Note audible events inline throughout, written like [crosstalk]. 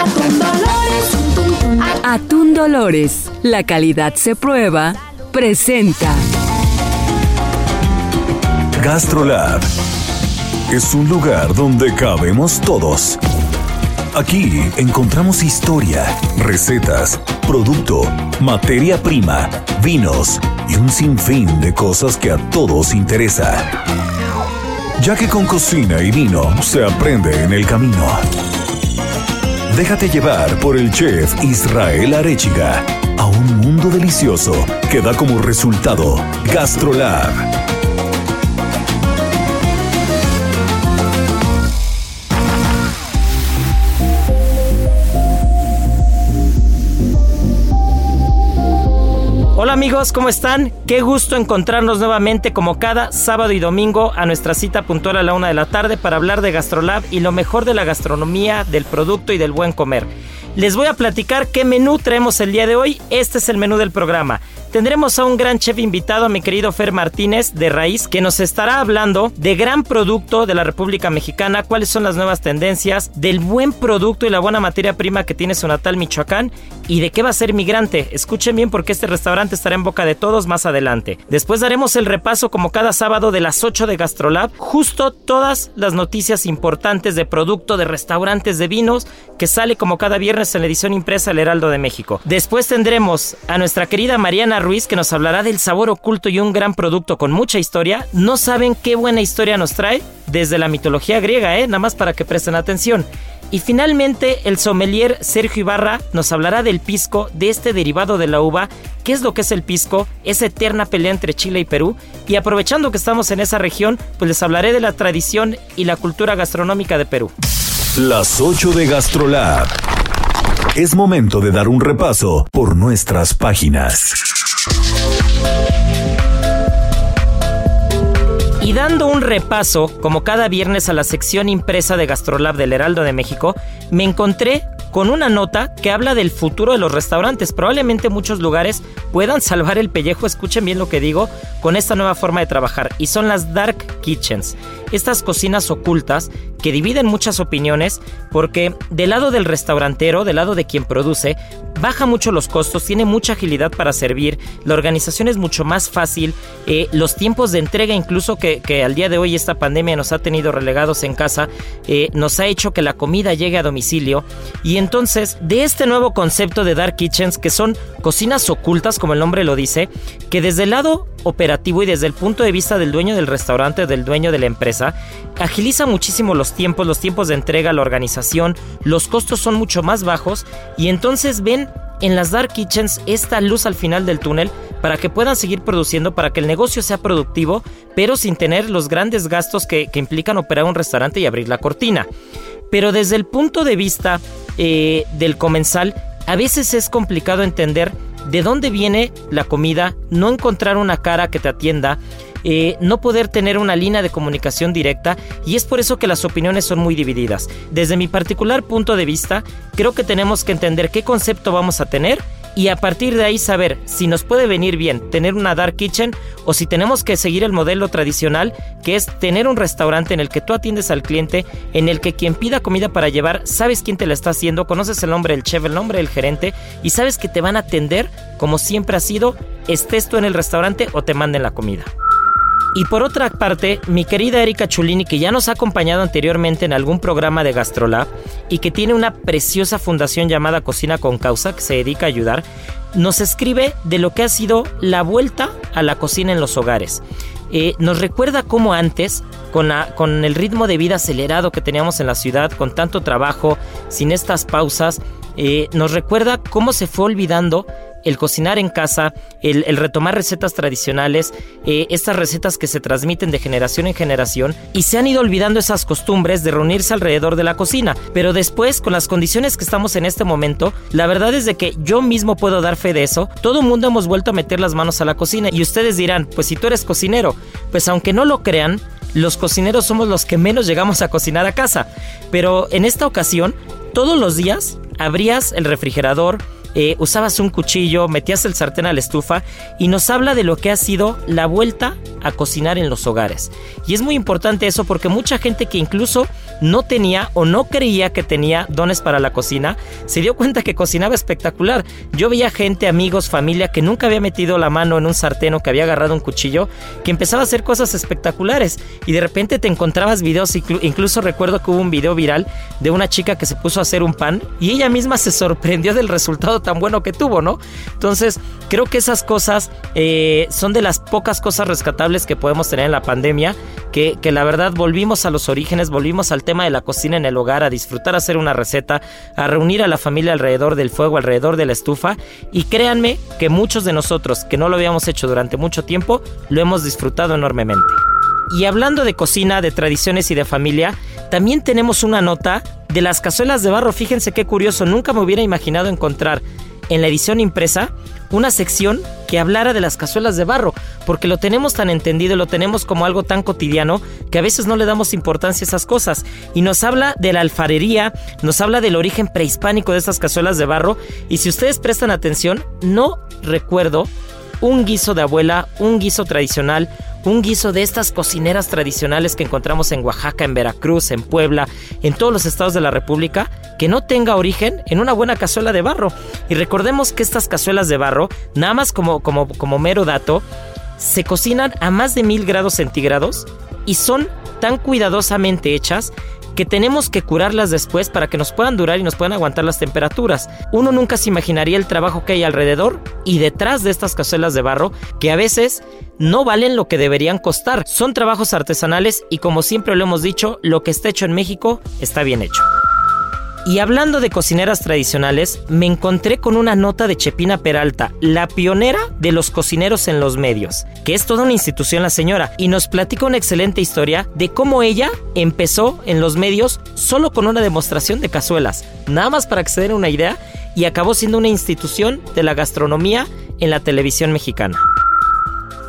Atún Dolores. Atún Dolores. La calidad se prueba. Presenta. GastroLab es un lugar donde cabemos todos. Aquí encontramos historia, recetas, producto, materia prima, vinos y un sinfín de cosas que a todos interesa. Ya que con cocina y vino se aprende en el camino. Déjate llevar por el chef Israel Arechiga a un mundo delicioso que da como resultado GastroLab. Amigos, ¿cómo están? Qué gusto encontrarnos nuevamente como cada sábado y domingo a nuestra cita puntual a la una de la tarde para hablar de GastroLab y lo mejor de la gastronomía, del producto y del buen comer. Les voy a platicar qué menú traemos el día de hoy. Este es el menú del programa. Tendremos a un gran chef invitado, a mi querido Fer Martínez de Raíz, que nos estará hablando de gran producto de la República Mexicana, cuáles son las nuevas tendencias, del buen producto y la buena materia prima que tiene su natal Michoacán y de qué va a ser migrante. Escuchen bien porque este restaurante estará en boca de todos más adelante. Después daremos el repaso como cada sábado de las 8 de Gastrolab, justo todas las noticias importantes de producto, de restaurantes, de vinos, que sale como cada viernes en la edición impresa El Heraldo de México. Después tendremos a nuestra querida Mariana Ruiz que nos hablará del sabor oculto y un gran producto con mucha historia. No saben qué buena historia nos trae desde la mitología griega, ¿eh? Nada más para que presten atención. Y finalmente el sommelier Sergio Ibarra nos hablará del pisco, de este derivado de la uva, qué es lo que es el pisco, esa eterna pelea entre Chile y Perú. Y aprovechando que estamos en esa región, pues les hablaré de la tradición y la cultura gastronómica de Perú. Las 8 de Gastrolab. Es momento de dar un repaso por nuestras páginas. Y dando un repaso, como cada viernes a la sección impresa de Gastrolab del Heraldo de México, me encontré con una nota que habla del futuro de los restaurantes. Probablemente muchos lugares puedan [laughs] salvar el pellejo, escuchen bien lo que digo, con esta nueva forma de trabajar. Y son las dark kitchens, estas cocinas ocultas que dividen muchas opiniones porque del lado del restaurantero, del lado de quien produce, baja mucho los costos, tiene mucha agilidad para servir, la organización es mucho más fácil, eh, los tiempos de entrega incluso que, al día de hoy esta pandemia nos ha tenido relegados en casa, eh, nos ha hecho que la comida llegue a domicilio. Y entonces, de este nuevo concepto de Dark Kitchens, que son cocinas ocultas, como el nombre lo dice, que desde el lado operativo y desde el punto de vista del dueño del restaurante o del dueño de la empresa, agiliza muchísimo los tiempos, los tiempos de entrega, la organización, los costos son mucho más bajos y entonces ven en las Dark Kitchens esta luz al final del túnel para que puedan seguir produciendo, para que el negocio sea productivo, pero sin tener los grandes gastos que, implican operar un restaurante y abrir la cortina. Pero desde el punto de vista eh, del comensal, a veces es complicado entender de dónde viene la comida, no encontrar una cara que te atienda, eh, no poder tener una línea de comunicación directa y es por eso que las opiniones son muy divididas. Desde mi particular punto de vista, creo que tenemos que entender qué concepto vamos a tener y a partir de ahí saber si nos puede venir bien tener una dark kitchen o si tenemos que seguir el modelo tradicional que es tener un restaurante en el que tú atiendes al cliente, en el que quien pida comida para llevar, sabes quién te la está haciendo, conoces el nombre del chef, el nombre del gerente y sabes que te van a atender como siempre ha sido, estés tú en el restaurante o te manden la comida. Y por otra parte, mi querida Erika Chulini, que ya nos ha acompañado anteriormente en algún programa de Gastrolab y que tiene una preciosa fundación llamada Cocina con Causa, que se dedica a ayudar, nos escribe de lo que ha sido la vuelta a la cocina en los hogares. Eh, nos recuerda cómo antes, con, con el ritmo de vida acelerado que teníamos en la ciudad, con tanto trabajo, sin estas pausas, eh, nos recuerda cómo se fue olvidando el cocinar en casa, el, retomar recetas tradicionales, eh, estas recetas que se transmiten de generación en generación y se han ido olvidando esas costumbres de reunirse alrededor de la cocina. Pero después, con las condiciones que estamos en este momento, la verdad es de que yo mismo puedo dar fe de eso. Todo mundo hemos vuelto a meter las manos a la cocina y ustedes dirán, pues si tú eres cocinero, pues aunque no lo crean, los cocineros somos los que menos llegamos a cocinar a casa. Pero en esta ocasión, todos los días abrías el refrigerador, eh, usabas un cuchillo, metías el sartén a la estufa y nos habla de lo que ha sido la vuelta a cocinar en los hogares. Y es muy importante eso porque mucha gente que incluso no tenía o no creía que tenía dones para la cocina, se dio cuenta que cocinaba espectacular. Yo veía gente, amigos, familia que nunca había metido la mano en un sartén o que había agarrado un cuchillo, que empezaba a hacer cosas espectaculares y de repente te encontrabas videos, incluso recuerdo que hubo un video viral de una chica que se puso a hacer un pan y ella misma se sorprendió del resultado tan bueno que tuvo, ¿no? Entonces, creo que esas cosas eh, son de las pocas cosas rescatables que podemos tener en la pandemia, que, que la verdad volvimos a los orígenes, volvimos al tema de la cocina en el hogar, a disfrutar hacer una receta, a reunir a la familia alrededor del fuego, alrededor de la estufa, y créanme que muchos de nosotros que no lo habíamos hecho durante mucho tiempo, lo hemos disfrutado enormemente. Y hablando de cocina, de tradiciones y de familia, también tenemos una nota de las cazuelas de barro. Fíjense qué curioso, nunca me hubiera imaginado encontrar en la edición impresa una sección que hablara de las cazuelas de barro, porque lo tenemos tan entendido, lo tenemos como algo tan cotidiano que a veces no le damos importancia a esas cosas. Y nos habla de la alfarería, nos habla del origen prehispánico de estas cazuelas de barro, y si ustedes prestan atención, no recuerdo un guiso de abuela, un guiso tradicional, un guiso de estas cocineras tradicionales que encontramos en Oaxaca, en Veracruz, en Puebla, en todos los estados de la República, que no tenga origen en una buena cazuela de barro. Y recordemos que estas cazuelas de barro, nada más como, como, como mero dato, se cocinan a más de mil grados centígrados y son tan cuidadosamente hechas que tenemos que curarlas después para que nos puedan durar y nos puedan aguantar las temperaturas. Uno nunca se imaginaría el trabajo que hay alrededor y detrás de estas cazuelas de barro que a veces no valen lo que deberían costar. Son trabajos artesanales y como siempre lo hemos dicho, lo que está hecho en México está bien hecho. Y hablando de cocineras tradicionales, me encontré con una nota de Chepina Peralta, la pionera de los cocineros en los medios, que es toda una institución la señora, y nos platica una excelente historia de cómo ella empezó en los medios solo con una demostración de cazuelas, nada más para se den una idea, y acabó siendo una institución de la gastronomía en la televisión mexicana.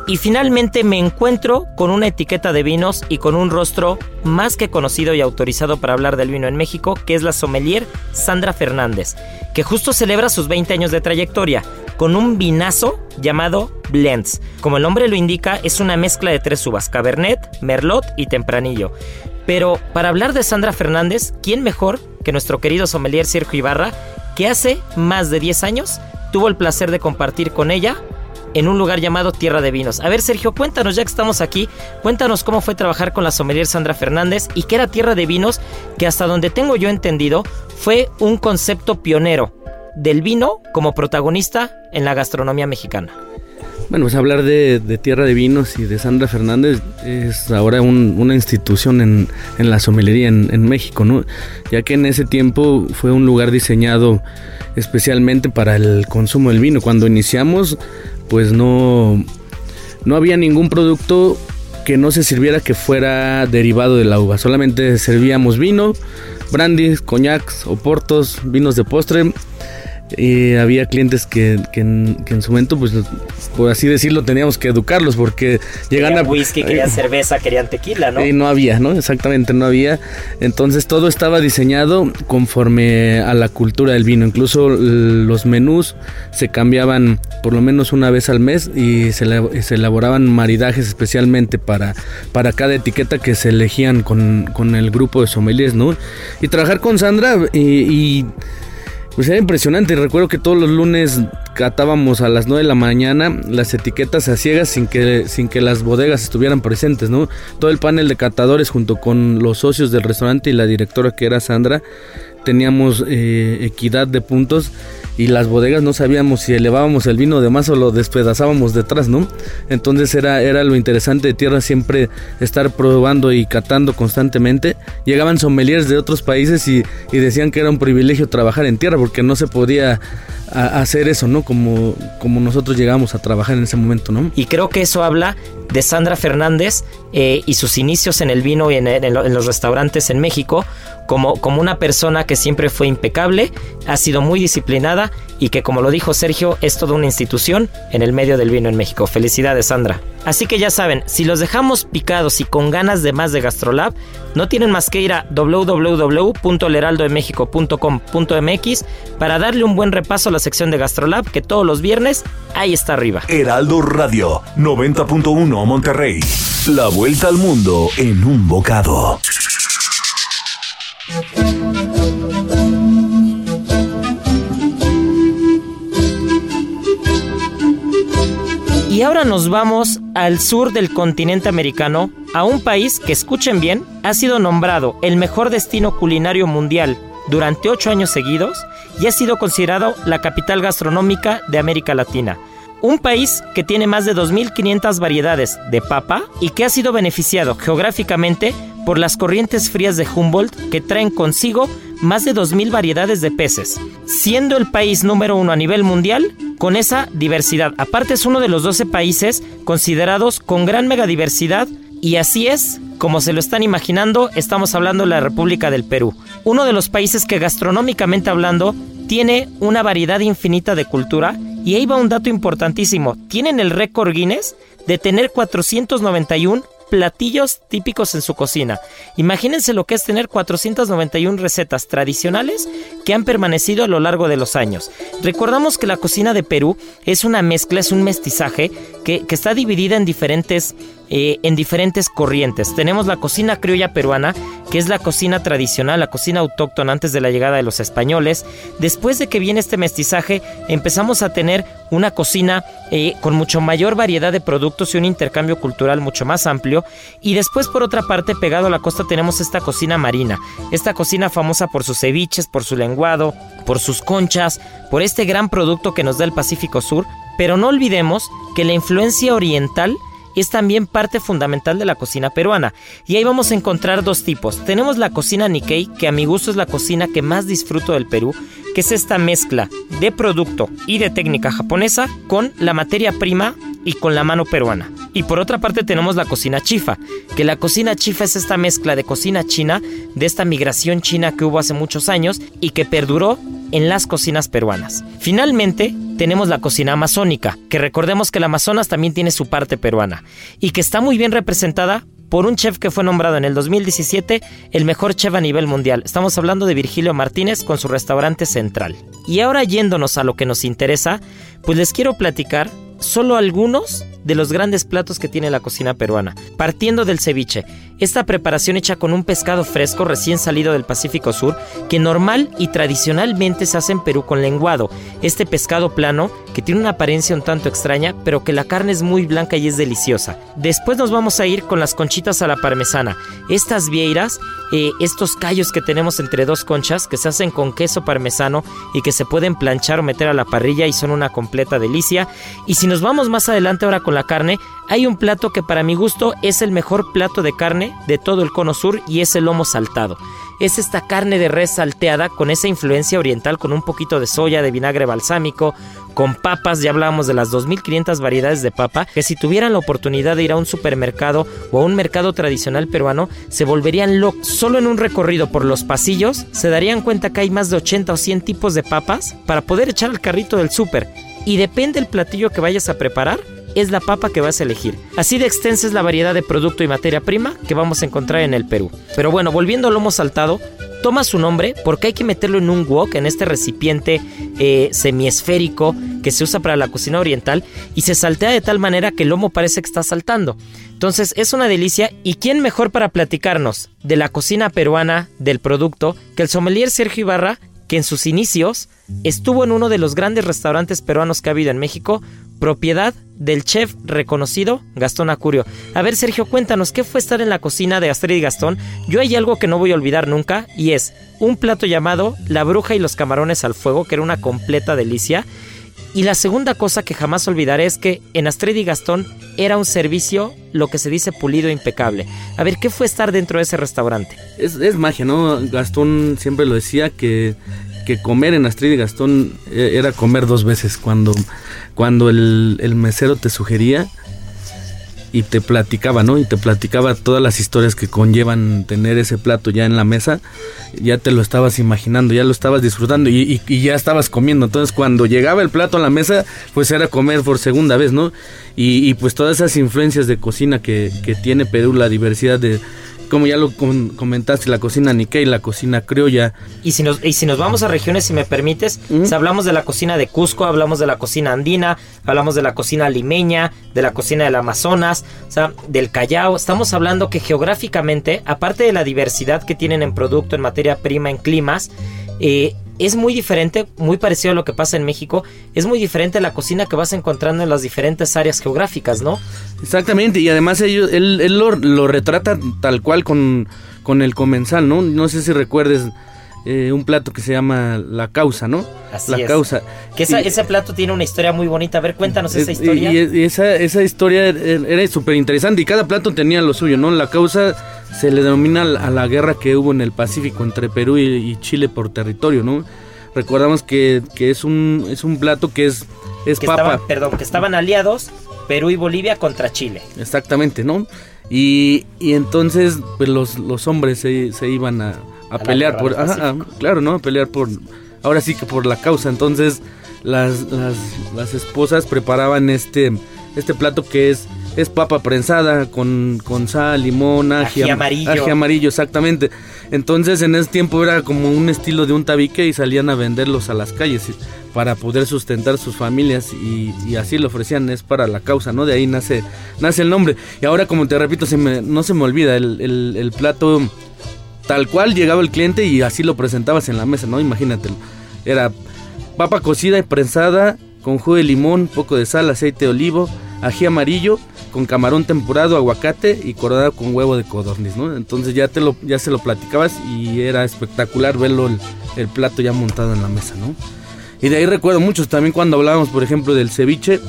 Y finalmente me encuentro con una etiqueta de vinos y con un rostro más que conocido y autorizado para hablar del vino en México, que es la sommelier Sandra Fernández, que justo celebra sus 20 años de trayectoria con un vinazo llamado Blends. Como el nombre lo indica, es una mezcla de tres uvas, Cabernet, Merlot y Tempranillo. Pero para hablar de Sandra Fernández, ¿quién mejor que nuestro querido sommelier Sergio Ibarra, que hace más de 10 años tuvo el placer de compartir con ella en un lugar llamado Tierra de Vinos. A ver, Sergio, cuéntanos, ya que estamos aquí, cuéntanos cómo fue trabajar con la sommelier Sandra Fernández y qué era Tierra de Vinos, que hasta donde tengo yo entendido, fue un concepto pionero del vino como protagonista en la gastronomía mexicana. Bueno, pues hablar de, Tierra de Vinos y de Sandra Fernández es ahora una institución en, la somelería en, México, ¿no? Ya que en ese tiempo fue un lugar diseñado especialmente para el consumo del vino. Cuando iniciamos, pues no, no había ningún producto que no se sirviera que fuera derivado de la uva. Solamente servíamos vino, brandis, coñacs, oportos, vinos de postre y había clientes que, en, su momento, pues por así decirlo, teníamos que educarlos porque llegan a... whisky, [laughs] querían cerveza, querían tequila, ¿no? Y no había, ¿no? Exactamente, no había. Entonces todo estaba diseñado conforme a la cultura del vino. Incluso los menús se cambiaban por lo menos una vez al mes y se, elaboraban maridajes especialmente para, para cada etiqueta que se elegían con, el grupo de sommeliers, ¿no? Y trabajar con Sandra y pues era impresionante. Recuerdo que todos los lunes catábamos a las 9 de la mañana las etiquetas a ciegas sin que, sin que las bodegas estuvieran presentes, ¿no? Todo el panel de catadores junto con los socios del restaurante y la directora que era Sandra, teníamos eh, equidad de puntos y las bodegas no sabíamos si elevábamos el vino de más o lo despedazábamos detrás, ¿no? Entonces era, era lo interesante de tierra siempre estar probando y catando constantemente. Llegaban sommeliers de otros países y, y decían que era un privilegio trabajar en tierra porque no se podía hacer eso, ¿no? Como, como nosotros llegamos a trabajar en ese momento, ¿no? Y creo que eso habla de Sandra Fernández eh, y sus inicios en el vino y en, en, los restaurantes en México, como, como una persona que siempre fue impecable, ha sido muy disciplinada y que como lo dijo Sergio, es toda una institución en el medio del vino en México. Felicidades Sandra. Así que ya saben, si los dejamos picados y con ganas de más de Gastrolab, no tienen más que ir a www.leraldodemexico.com.mx para darle un buen repaso a la sección de Gastrolab que todos los viernes ahí está arriba. Heraldo Radio 90.1 Monterrey. La vuelta al mundo en un bocado. Y ahora nos vamos al sur del continente americano, a un país que, escuchen bien, ha sido nombrado el mejor destino culinario mundial durante ocho años seguidos y ha sido considerado la capital gastronómica de América Latina. Un país que tiene más de 2.500 variedades de papa y que ha sido beneficiado geográficamente por las corrientes frías de Humboldt que traen consigo más de 2.000 variedades de peces, siendo el país número uno a nivel mundial con esa diversidad. Aparte es uno de los 12 países considerados con gran megadiversidad y así es, como se lo están imaginando, estamos hablando de la República del Perú, uno de los países que gastronómicamente hablando tiene una variedad infinita de cultura y ahí va un dato importantísimo, tienen el récord Guinness de tener 491 platillos típicos en su cocina. Imagínense lo que es tener 491 recetas tradicionales que han permanecido a lo largo de los años. Recordamos que la cocina de Perú es una mezcla, es un mestizaje que, que está dividida en diferentes eh, en diferentes corrientes. Tenemos la cocina criolla peruana, que es la cocina tradicional, la cocina autóctona antes de la llegada de los españoles. Después de que viene este mestizaje, empezamos a tener una cocina eh, con mucho mayor variedad de productos y un intercambio cultural mucho más amplio. Y después, por otra parte, pegado a la costa, tenemos esta cocina marina, esta cocina famosa por sus ceviches, por su lenguado, por sus conchas, por este gran producto que nos da el Pacífico Sur. Pero no olvidemos que la influencia oriental es también parte fundamental de la cocina peruana. Y ahí vamos a encontrar dos tipos. Tenemos la cocina Nikkei, que a mi gusto es la cocina que más disfruto del Perú, que es esta mezcla de producto y de técnica japonesa con la materia prima y con la mano peruana. Y por otra parte tenemos la cocina chifa, que la cocina chifa es esta mezcla de cocina china, de esta migración china que hubo hace muchos años y que perduró en las cocinas peruanas. Finalmente, tenemos la cocina amazónica, que recordemos que el Amazonas también tiene su parte peruana y que está muy bien representada por un chef que fue nombrado en el 2017 el mejor chef a nivel mundial. Estamos hablando de Virgilio Martínez con su restaurante central. Y ahora yéndonos a lo que nos interesa, pues les quiero platicar solo algunos de los grandes platos que tiene la cocina peruana. Partiendo del ceviche, esta preparación hecha con un pescado fresco recién salido del Pacífico Sur, que normal y tradicionalmente se hace en Perú con lenguado. Este pescado plano, que tiene una apariencia un tanto extraña, pero que la carne es muy blanca y es deliciosa. Después nos vamos a ir con las conchitas a la parmesana. Estas vieiras, eh, estos callos que tenemos entre dos conchas, que se hacen con queso parmesano y que se pueden planchar o meter a la parrilla y son una completa delicia. Y si nos vamos más adelante ahora con la carne, hay un plato que para mi gusto es el mejor plato de carne de todo el cono sur y es el lomo saltado. Es esta carne de res salteada con esa influencia oriental, con un poquito de soya, de vinagre balsámico, con papas, ya hablábamos de las 2.500 variedades de papa, que si tuvieran la oportunidad de ir a un supermercado o a un mercado tradicional peruano, se volverían locos. Solo en un recorrido por los pasillos se darían cuenta que hay más de 80 o 100 tipos de papas para poder echar al carrito del súper. Y depende del platillo que vayas a preparar, es la papa que vas a elegir. Así de extensa es la variedad de producto y materia prima que vamos a encontrar en el Perú. Pero bueno, volviendo al lomo saltado, toma su nombre porque hay que meterlo en un wok, en este recipiente eh, semiesférico que se usa para la cocina oriental y se saltea de tal manera que el lomo parece que está saltando. Entonces es una delicia y quién mejor para platicarnos de la cocina peruana, del producto, que el sommelier Sergio Ibarra, que en sus inicios estuvo en uno de los grandes restaurantes peruanos que ha habido en México, propiedad del chef reconocido Gastón Acurio. A ver, Sergio, cuéntanos, ¿qué fue estar en la cocina de Astrid y Gastón? Yo hay algo que no voy a olvidar nunca y es un plato llamado La bruja y los camarones al fuego, que era una completa delicia. Y la segunda cosa que jamás olvidaré es que en Astrid y Gastón era un servicio, lo que se dice pulido e impecable. A ver, ¿qué fue estar dentro de ese restaurante? Es, es magia, ¿no? Gastón siempre lo decía que, que comer en Astrid y Gastón eh, era comer dos veces. Cuando, cuando el, el mesero te sugería y te platicaba, ¿no? Y te platicaba todas las historias que conllevan tener ese plato ya en la mesa, ya te lo estabas imaginando, ya lo estabas disfrutando y, y, y, ya estabas comiendo. Entonces cuando llegaba el plato a la mesa, pues era comer por segunda vez, ¿no? Y, y pues todas esas influencias de cocina que, que tiene Perú, la diversidad de como ya lo comentaste, la cocina Nikkei, la cocina criolla. Y si nos, y si nos vamos a regiones, si me permites, si hablamos de la cocina de Cusco, hablamos de la cocina andina, hablamos de la cocina limeña, de la cocina del Amazonas, o sea, del Callao. Estamos hablando que geográficamente, aparte de la diversidad que tienen en producto, en materia prima, en climas, eh, es muy diferente, muy parecido a lo que pasa en México, es muy diferente la cocina que vas encontrando en las diferentes áreas geográficas, ¿no? Exactamente, y además ellos, él, él lo, lo, retrata tal cual con, con el comensal, ¿no? No sé si recuerdes eh, un plato que se llama La Causa, ¿no? Así la es. Causa. Que esa, y, ese plato tiene una historia muy bonita. A ver, cuéntanos esa historia. Y, y esa, esa historia era súper interesante y cada plato tenía lo suyo, ¿no? La Causa se le denomina a la guerra que hubo en el Pacífico entre Perú y, y Chile por territorio, ¿no? Recordamos que, que, es un es un plato que es es que papa. Estaban, perdón, que estaban aliados Perú y Bolivia contra Chile. Exactamente, ¿no? Y, y entonces pues los, los hombres se, se iban a, a, a pelear por ajá, claro, ¿no? A pelear por ahora sí que por la causa. Entonces las, las, las esposas preparaban este este plato que es es papa prensada con, con sal, limón, ají, ají amarillo. Ají amarillo, exactamente. Entonces en ese tiempo era como un estilo de un tabique y salían a venderlos a las calles para poder sustentar sus familias y, y, así lo ofrecían, es para la causa, ¿no? De ahí nace, nace el nombre. Y ahora como te repito, se me, no se me olvida, el, el, el plato tal cual llegaba el cliente y así lo presentabas en la mesa, ¿no? Imagínate, era papa cocida y prensada con jugo de limón, poco de sal, aceite de olivo, ají amarillo, con camarón temporado, aguacate y coronado con huevo de codorniz, ¿no? Entonces ya te lo, ya se lo platicabas y era espectacular verlo el, el, plato ya montado en la mesa, ¿no? Y de ahí recuerdo muchos también cuando hablábamos, por ejemplo, del ceviche,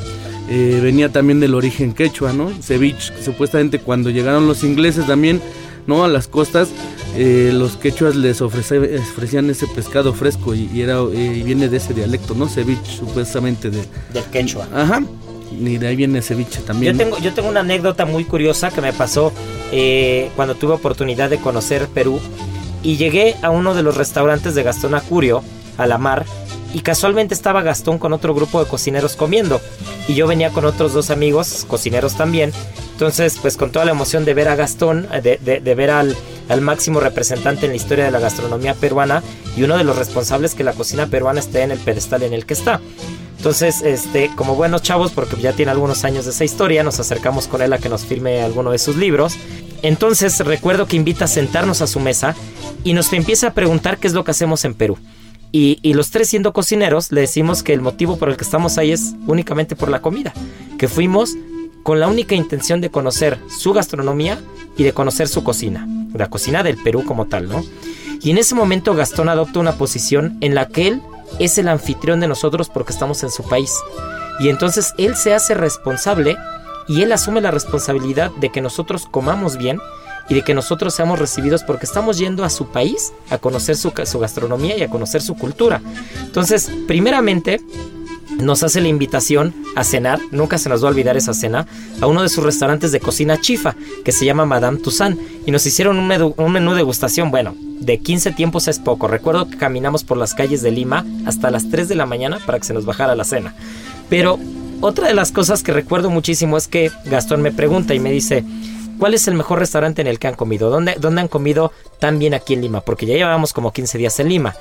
eh, venía también del origen quechua, ¿no? Ceviche, supuestamente cuando llegaron los ingleses también, ¿no? A las costas, eh, los quechuas les ofrece, ofrecían ese pescado fresco y, y era eh, y viene de ese dialecto, ¿no? Ceviche, supuestamente de... Del quechua. Ajá, y de ahí viene ceviche también. Yo tengo, yo tengo una anécdota muy curiosa que me pasó eh, cuando tuve oportunidad de conocer Perú y llegué a uno de los restaurantes de Gastón Acurio, a la mar, y casualmente estaba Gastón con otro grupo de cocineros comiendo y yo venía con otros dos amigos, cocineros también. Entonces, pues con toda la emoción de ver a Gastón, de, ver al, al, máximo representante en la historia de la gastronomía peruana y uno de los responsables que la cocina peruana esté en el pedestal en el que está. Entonces, este, como buenos chavos, porque ya tiene algunos años de esa historia, nos acercamos con él a que nos firme alguno de sus libros. Entonces, recuerdo que invita a sentarnos a su mesa y nos empieza a preguntar qué es lo que hacemos en Perú. Y, y, los tres siendo cocineros le decimos que el motivo por el que estamos ahí es únicamente por la comida. Que fuimos con la única intención de conocer su gastronomía y de conocer su cocina. La cocina del Perú como tal, ¿no? Y en ese momento Gastón adopta una posición en la que él es el anfitrión de nosotros porque estamos en su país. Y entonces él se hace responsable y él asume la responsabilidad de que nosotros comamos bien y de que nosotros seamos recibidos porque estamos yendo a su país a conocer su, su, gastronomía y a conocer su cultura. Entonces, primeramente, nos hace la invitación a cenar, nunca se nos va a olvidar esa cena, a uno de sus restaurantes de cocina chifa, que se llama Madame Toussaint, y nos hicieron un menú, un menú degustación, bueno, de 15 tiempos es poco. Recuerdo que caminamos por las calles de Lima hasta las 3 de la mañana para que se nos bajara la cena. Pero otra de las cosas que recuerdo muchísimo es que Gastón me pregunta y me dice, ¿cuál es el mejor restaurante en el que han comido? ¿Dónde, ¿Dónde han comido tan bien aquí en Lima? Porque ya llevábamos como 15 días en Lima.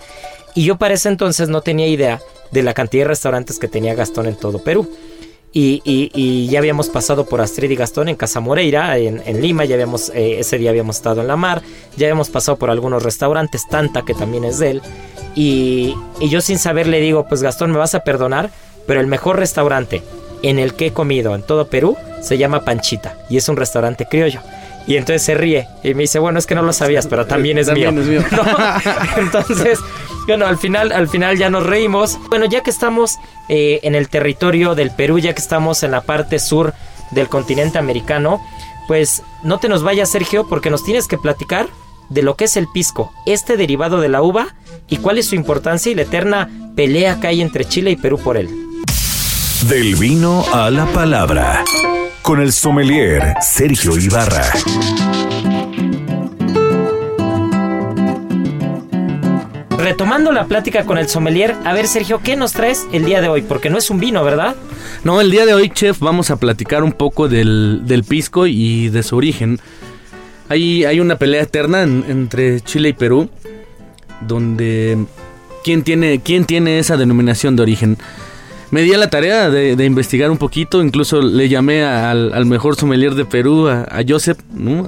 Y yo para ese entonces no tenía idea de la cantidad de restaurantes que tenía Gastón en todo Perú. Y, y, y, ya habíamos pasado por Astrid y Gastón en Casa Moreira, en, en Lima, ya habíamos, eh, ese día habíamos estado en la mar, ya habíamos pasado por algunos restaurantes, Tanta, que también es de él, y, y yo sin saber le digo, pues Gastón, me vas a perdonar, pero el mejor restaurante en el que he comido en todo Perú se llama Panchita y es un restaurante criollo. Y entonces se ríe y me dice, bueno, es que no lo sabías, pero también es [laughs] mío. [laughs] Entonces, bueno, al final, al final ya nos reímos. Bueno, ya que estamos eh, en el territorio del Perú, ya que estamos en la parte sur del continente americano, pues no te nos vayas, Sergio, porque nos tienes que platicar de lo que es el pisco, este derivado de la uva y cuál es su importancia y la eterna pelea que hay entre Chile y Perú por él. Del vino a la palabra con el sommelier Sergio Ibarra. Retomando la plática con el sommelier, a ver Sergio, ¿qué nos traes el día de hoy? Porque no es un vino, ¿verdad? No, el día de hoy, chef, vamos a platicar un poco del, pisco y de su origen. Hay, hay una pelea eterna entre Chile y Perú, donde ¿quién tiene, quién tiene esa denominación de origen? me di a la tarea de, investigar un poquito, incluso le llamé al, mejor sommelier de Perú, a, Joseph,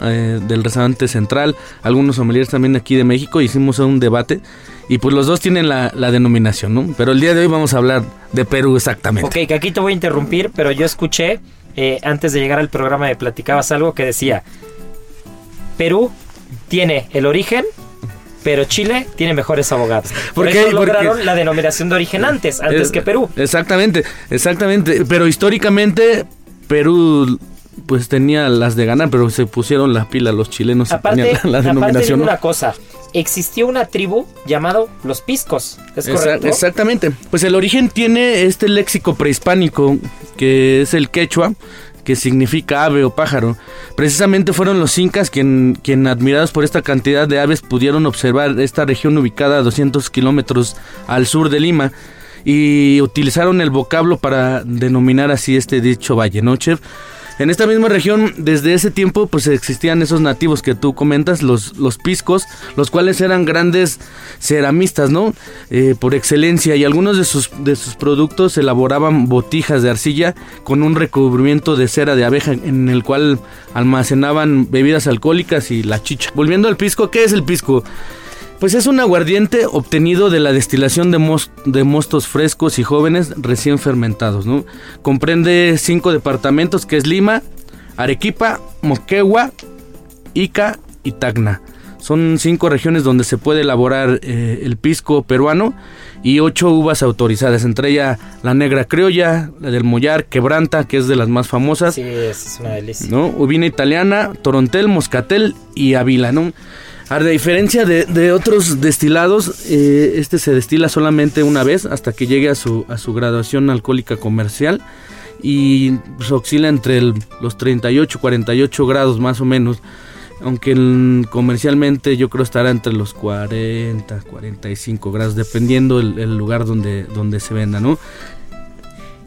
eh, del restaurante central, algunos sommeliers también aquí de México, hicimos un debate y pues los dos tienen la, denominación, ¿no? Pero el día de hoy vamos a hablar de Perú exactamente. Ok, que aquí te voy a interrumpir, pero yo escuché, eh, antes de llegar al programa me platicabas algo que decía, Perú tiene el origen pero Chile tiene mejores abogados. ¿Por Por lograron la denominación de origen antes, antes que Perú. Exactamente, exactamente. Pero históricamente Perú pues tenía las de ganar, pero se pusieron la pila los chilenos aparte, la, denominación. Aparte una cosa, existió una tribu llamado los piscos, ¿es correcto? Exactamente. Pues el origen tiene este léxico prehispánico que es el quechua, que significa ave o pájaro. Precisamente fueron los incas quien, quien admirados por esta cantidad de aves pudieron observar esta región ubicada a 200 kilómetros al sur de Lima y utilizaron el vocablo para denominar así este dicho valle, ¿no, chef? En esta misma región, desde ese tiempo, pues existían esos nativos que tú comentas, los, los piscos, los cuales eran grandes ceramistas, ¿no? Eh, por excelencia, y algunos de sus, de sus productos elaboraban botijas de arcilla con un recubrimiento de cera de abeja en el cual almacenaban bebidas alcohólicas y la chicha. Volviendo al pisco, ¿qué es el pisco? Pues es un aguardiente obtenido de la destilación de, de, mostos frescos y jóvenes recién fermentados. ¿no? Comprende cinco departamentos que es Lima, Arequipa, Moquegua, Ica y Tacna. Son cinco regiones donde se puede elaborar eh, el pisco peruano y ocho uvas autorizadas, entre ellas la negra criolla, la del Mollar, Quebranta, que es de las más famosas. Sí, es una delicia. ¿no? Uvina italiana, Torontel, Moscatel y Ávila, ¿no? A diferencia de, otros destilados, eh, este se destila solamente una vez hasta que llegue a su, graduación alcohólica comercial y pues, oscila entre los 38 y 48 grados más o menos. Aunque comercialmente yo creo estará entre los 40, 45 grados, dependiendo el, lugar donde, se venda, ¿no?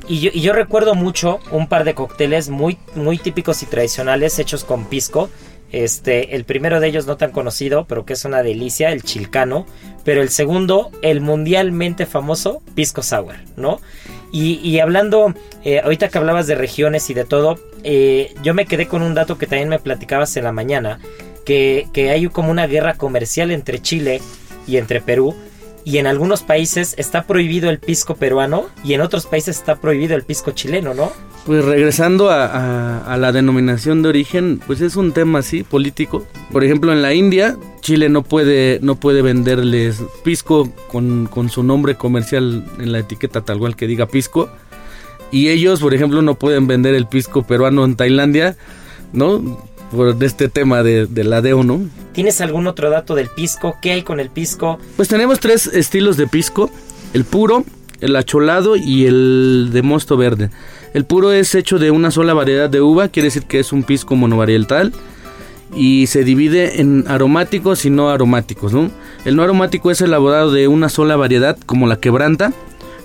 Y yo, recuerdo mucho un par de cócteles muy típicos y tradicionales hechos con pisco este, el primero de ellos no tan conocido, pero que es una delicia, el chilcano. Pero el segundo, el mundialmente famoso Pisco Sour, ¿no? Y, hablando, eh, ahorita que hablabas de regiones y de todo, eh, yo me quedé con un dato que también me platicabas en la mañana, que, que hay como una guerra comercial entre Chile y entre Perú y en algunos países está prohibido el pisco peruano y en otros países está prohibido el pisco chileno, ¿no? Pues regresando a, la denominación de origen, pues es un tema así político. Por ejemplo, en la India, Chile no puede, no puede venderles pisco con, con su nombre comercial en la etiqueta tal cual que diga pisco. Y ellos, por ejemplo, no pueden vender el pisco peruano en Tailandia, ¿no? Por este tema de, la DEO, ¿no? ¿Tienes algún otro dato del pisco? ¿Qué hay con el pisco? Pues tenemos tres estilos de pisco, el puro, el acholado y el de mosto verde. El puro es hecho de una sola variedad de uva, quiere decir que es un pisco monovarietal y se divide en aromáticos y no aromáticos, ¿no? El no aromático es elaborado de una sola variedad como la quebranta,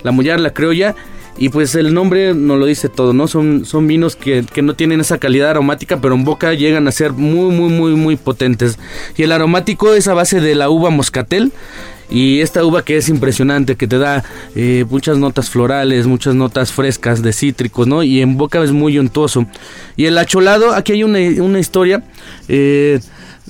la mollar, la criolla y pues el nombre nos lo dice todo, ¿no? Son, son vinos que, no tienen esa calidad aromática, pero en boca llegan a ser muy, muy, muy, muy potentes. Y el aromático es a base de la uva moscatel. Y esta uva que es impresionante, que te da eh, muchas notas florales, muchas notas frescas de cítricos, ¿no? Y en boca es muy untuoso. Y el acholado, aquí hay una, historia. Eh,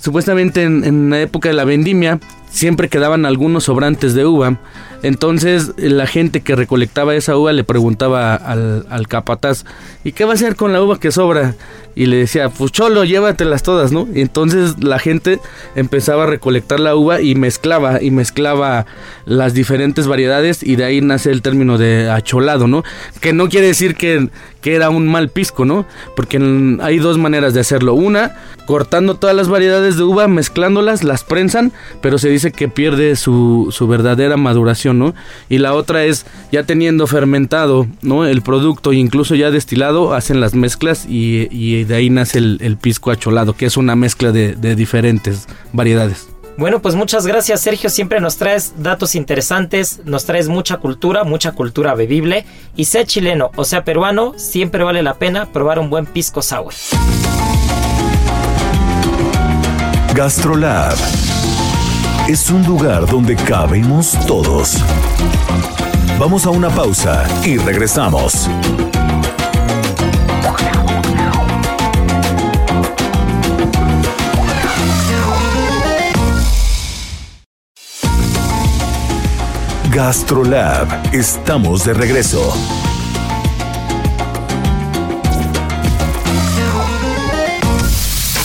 supuestamente en, en, la época de la vendimia siempre quedaban algunos sobrantes de uva. Entonces la gente que recolectaba esa uva le preguntaba al, al, capataz, ¿y qué va a hacer con la uva que sobra? Y le decía, pues cholo, llévatelas todas, ¿no? Y entonces la gente empezaba a recolectar la uva y mezclaba, y mezclaba las diferentes variedades y de ahí nace el término de acholado, ¿no? Que no quiere decir que, que era un mal pisco, ¿no? Porque hay dos maneras de hacerlo. Una, cortando todas las variedades de uva, mezclándolas, las prensan, pero se dice que pierde su, su verdadera maduración, ¿no? Y la otra es, ya teniendo fermentado, ¿no? El producto, incluso ya destilado, hacen las mezclas y, y de ahí nace el, el, pisco acholado, que es una mezcla de, de diferentes variedades. Bueno, pues muchas gracias Sergio, siempre nos traes datos interesantes, nos traes mucha cultura, mucha cultura bebible y sea chileno o sea peruano, siempre vale la pena probar un buen pisco sour. Gastrolab es un lugar donde cabemos todos. Vamos a una pausa y regresamos. Gastrolab, estamos de regreso.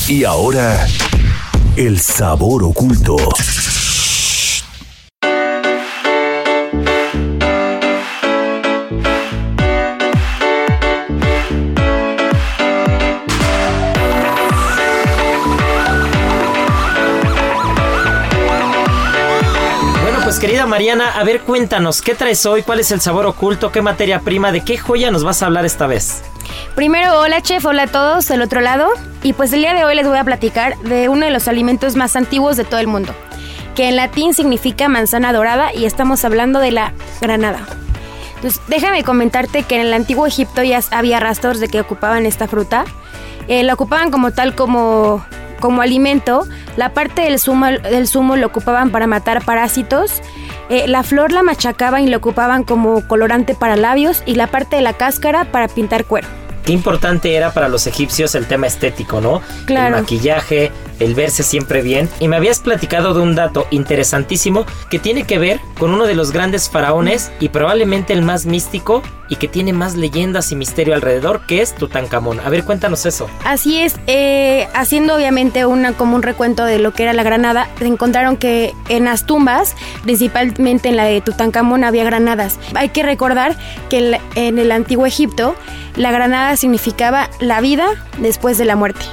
Y ahora, el sabor oculto. Mariana, a ver, cuéntanos, ¿qué traes hoy? ¿Cuál es el sabor oculto? ¿Qué materia prima? ¿De qué joya nos vas a hablar esta vez? Primero, hola chef, hola a todos del otro lado. Y pues el día de hoy les voy a platicar de uno de los alimentos más antiguos de todo el mundo, que en latín significa manzana dorada y estamos hablando de la granada. Entonces, déjame comentarte que en el antiguo Egipto ya había rastros de que ocupaban esta fruta. Eh, la ocupaban como tal como como alimento, la parte del zumo, del zumo lo ocupaban para matar parásitos, eh, la flor la machacaban y la ocupaban como colorante para labios y la parte de la cáscara para pintar cuero qué importante era para los egipcios el tema estético, ¿no? Claro. El maquillaje, el verse siempre bien. Y me habías platicado de un dato interesantísimo que tiene que ver con uno de los grandes faraones y probablemente el más místico y que tiene más leyendas y misterio alrededor, que es Tutankamón. A ver, cuéntanos eso. Así es, eh, haciendo obviamente una, como un recuento de lo que era la granada, encontraron que en las tumbas, principalmente en la de Tutankamón, había granadas. Hay que recordar que en el antiguo Egipto, la granada significaba la vida después de la muerte.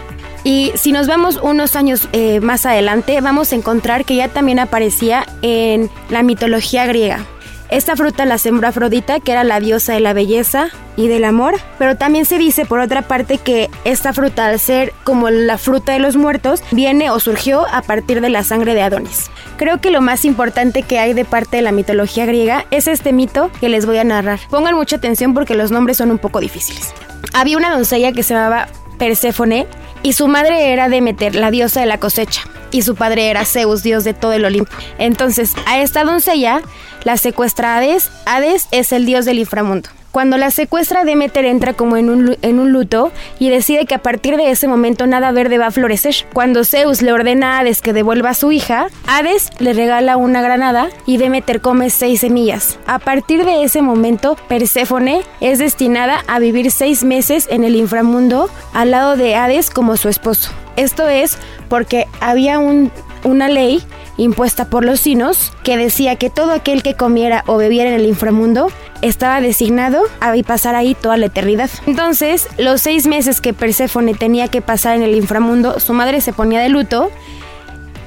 Y si nos vamos unos años eh, más adelante, vamos a encontrar que ya también aparecía en la mitología griega. Esta fruta la sembró Afrodita, que era la diosa de la belleza y del amor, pero también se dice por otra parte que esta fruta, al ser como la fruta de los muertos, viene o surgió a partir de la sangre de Adonis. Creo que lo más importante que hay de parte de la mitología griega es este mito que les voy a narrar. Pongan mucha atención porque los nombres son un poco difíciles. Había una doncella que se llamaba Perséfone y su madre era Demeter, la diosa de la cosecha, y su padre era Zeus, dios de todo el Olimpo. Entonces, a esta doncella la secuestra Hades. Hades es el dios del inframundo. Cuando la secuestra, Demeter entra como en un, un, luto y decide que a partir de ese momento nada verde va a florecer. Cuando Zeus le ordena a Hades que devuelva a su hija, Hades le regala una granada y Demeter come seis semillas. A partir de ese momento, Perséfone es destinada a vivir seis meses en el inframundo al lado de Hades como su esposo. Esto es porque había un, una ley impuesta por los sinos que decía que todo aquel que comiera o bebiera en el inframundo estaba designado a pasar ahí toda la eternidad. Entonces, los seis meses que Perséfone tenía que pasar en el inframundo, su madre se ponía de luto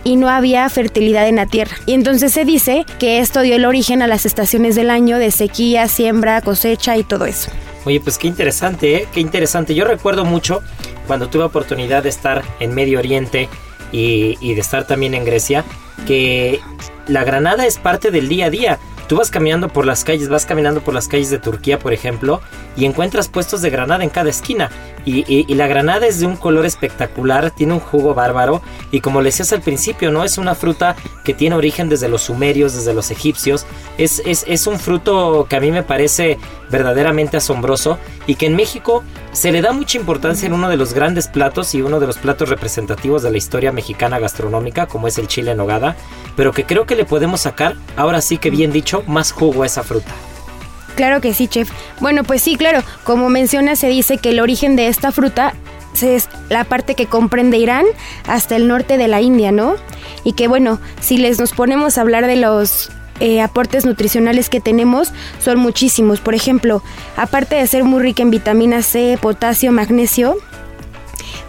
y no había fertilidad en la tierra. Y entonces se dice que esto dio el origen a las estaciones del año de sequía, siembra, cosecha y todo eso. Oye, pues qué interesante, ¿eh? qué interesante. Yo recuerdo mucho cuando tuve oportunidad de estar en Medio Oriente y, y de estar también en Grecia, que la granada es parte del día a día. Tú vas caminando por las calles, vas caminando por las calles de Turquía, por ejemplo, y encuentras puestos de granada en cada esquina. Y, la granada es de un color espectacular, tiene un jugo bárbaro, y como le decías al principio, ¿no? Es una fruta que tiene origen desde los sumerios, desde los egipcios. Es, es, es un fruto que a mí me parece verdaderamente asombroso y que en México se le da mucha importancia en uno de los grandes platos y uno de los platos representativos de la historia mexicana gastronómica, como es el chile en nogada, pero que creo que le podemos sacar, ahora sí que bien dicho, más jugo a esa fruta. Claro que sí, chef. Bueno, pues sí, claro, como menciona, se dice que el origen de esta fruta es la parte que comprende Irán hasta el norte de la India, ¿no? Y que bueno, si les nos ponemos a hablar de los eh, aportes nutricionales que tenemos son muchísimos. Por ejemplo, aparte de ser muy rica en vitamina C, potasio, magnesio,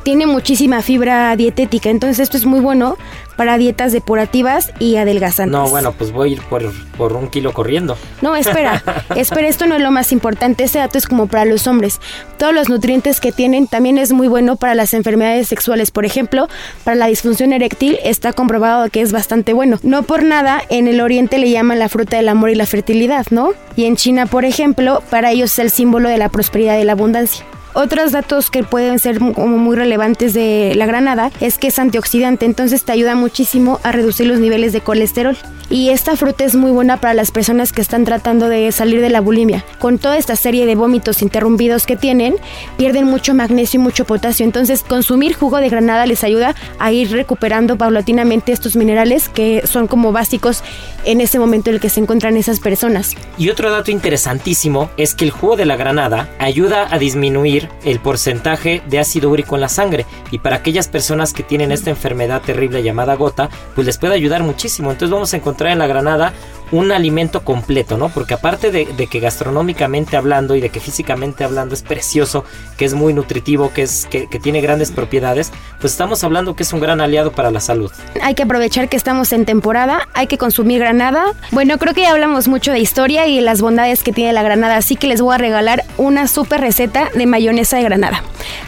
tiene muchísima fibra dietética. Entonces esto es muy bueno para dietas depurativas y adelgazantes. No, bueno, pues voy a ir por, por un kilo corriendo. No, espera, [laughs] espera, esto no es lo más importante, este dato es como para los hombres. Todos los nutrientes que tienen también es muy bueno para las enfermedades sexuales. Por ejemplo, para la disfunción eréctil está comprobado que es bastante bueno. No por nada, en el oriente le llaman la fruta del amor y la fertilidad, ¿no? Y en China, por ejemplo, para ellos es el símbolo de la prosperidad y la abundancia. Otros datos que pueden ser como muy relevantes de la granada es que es antioxidante, entonces te ayuda muchísimo a reducir los niveles de colesterol. Y esta fruta es muy buena para las personas que están tratando de salir de la bulimia. Con toda esta serie de vómitos interrumpidos que tienen, pierden mucho magnesio y mucho potasio. Entonces, consumir jugo de granada les ayuda a ir recuperando paulatinamente estos minerales que son como básicos en ese momento en el que se encuentran esas personas. Y otro dato interesantísimo es que el jugo de la granada ayuda a disminuir el porcentaje de ácido úrico en la sangre. Y para aquellas personas que tienen esta enfermedad terrible llamada gota, pues les puede ayudar muchísimo. Entonces vamos a encontrar trae en la granada un alimento completo, ¿no? Porque aparte de, que gastronómicamente hablando y de que físicamente hablando es precioso, que es muy nutritivo, que, es, que, tiene grandes propiedades, pues estamos hablando que es un gran aliado para la salud. Hay que aprovechar que estamos en temporada, hay que consumir granada. Bueno, creo que ya hablamos mucho de historia y de las bondades que tiene la granada, así que les voy a regalar una super receta de mayonesa de granada.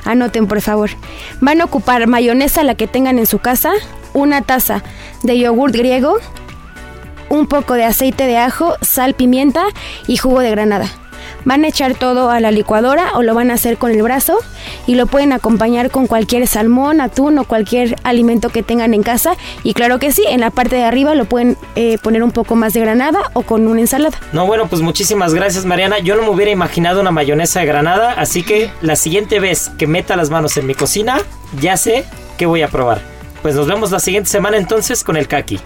Anoten, por favor. Van a ocupar mayonesa, la que tengan en su casa, una taza de yogurt griego, un poco de aceite de ajo, sal, pimienta y jugo de granada. Van a echar todo a la licuadora o lo van a hacer con el brazo y lo pueden acompañar con cualquier salmón, atún o cualquier alimento que tengan en casa. Y claro que sí, en la parte de arriba lo pueden eh, poner un poco más de granada o con una ensalada. No, bueno, pues muchísimas gracias Mariana. Yo no me hubiera imaginado una mayonesa de granada, así que la siguiente vez que meta las manos en mi cocina, ya sé que voy a probar. Pues nos vemos la siguiente semana entonces con el kaki.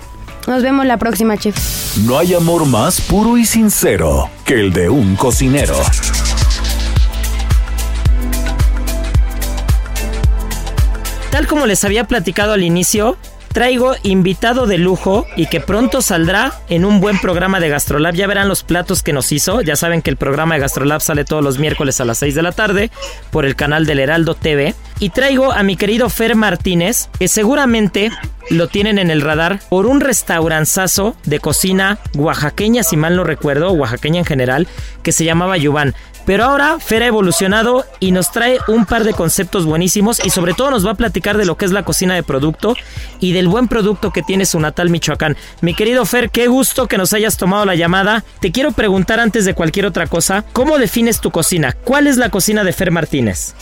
Nos vemos la próxima, chef. No hay amor más puro y sincero que el de un cocinero. Tal como les había platicado al inicio, traigo invitado de lujo y que pronto saldrá en un buen programa de Gastrolab. Ya verán los platos que nos hizo. Ya saben que el programa de Gastrolab sale todos los miércoles a las 6 de la tarde por el canal del Heraldo TV. Y traigo a mi querido Fer Martínez, que seguramente lo tienen en el radar por un restauranzazo de cocina oaxaqueña, si mal no recuerdo, oaxaqueña en general, que se llamaba Yubán. Pero ahora Fer ha evolucionado y nos trae un par de conceptos buenísimos y sobre todo nos va a platicar de lo que es la cocina de producto y del buen producto que tiene su natal Michoacán. Mi querido Fer, qué gusto que nos hayas tomado la llamada. Te quiero preguntar antes de cualquier otra cosa, ¿cómo defines tu cocina? ¿Cuál es la cocina de Fer Martínez?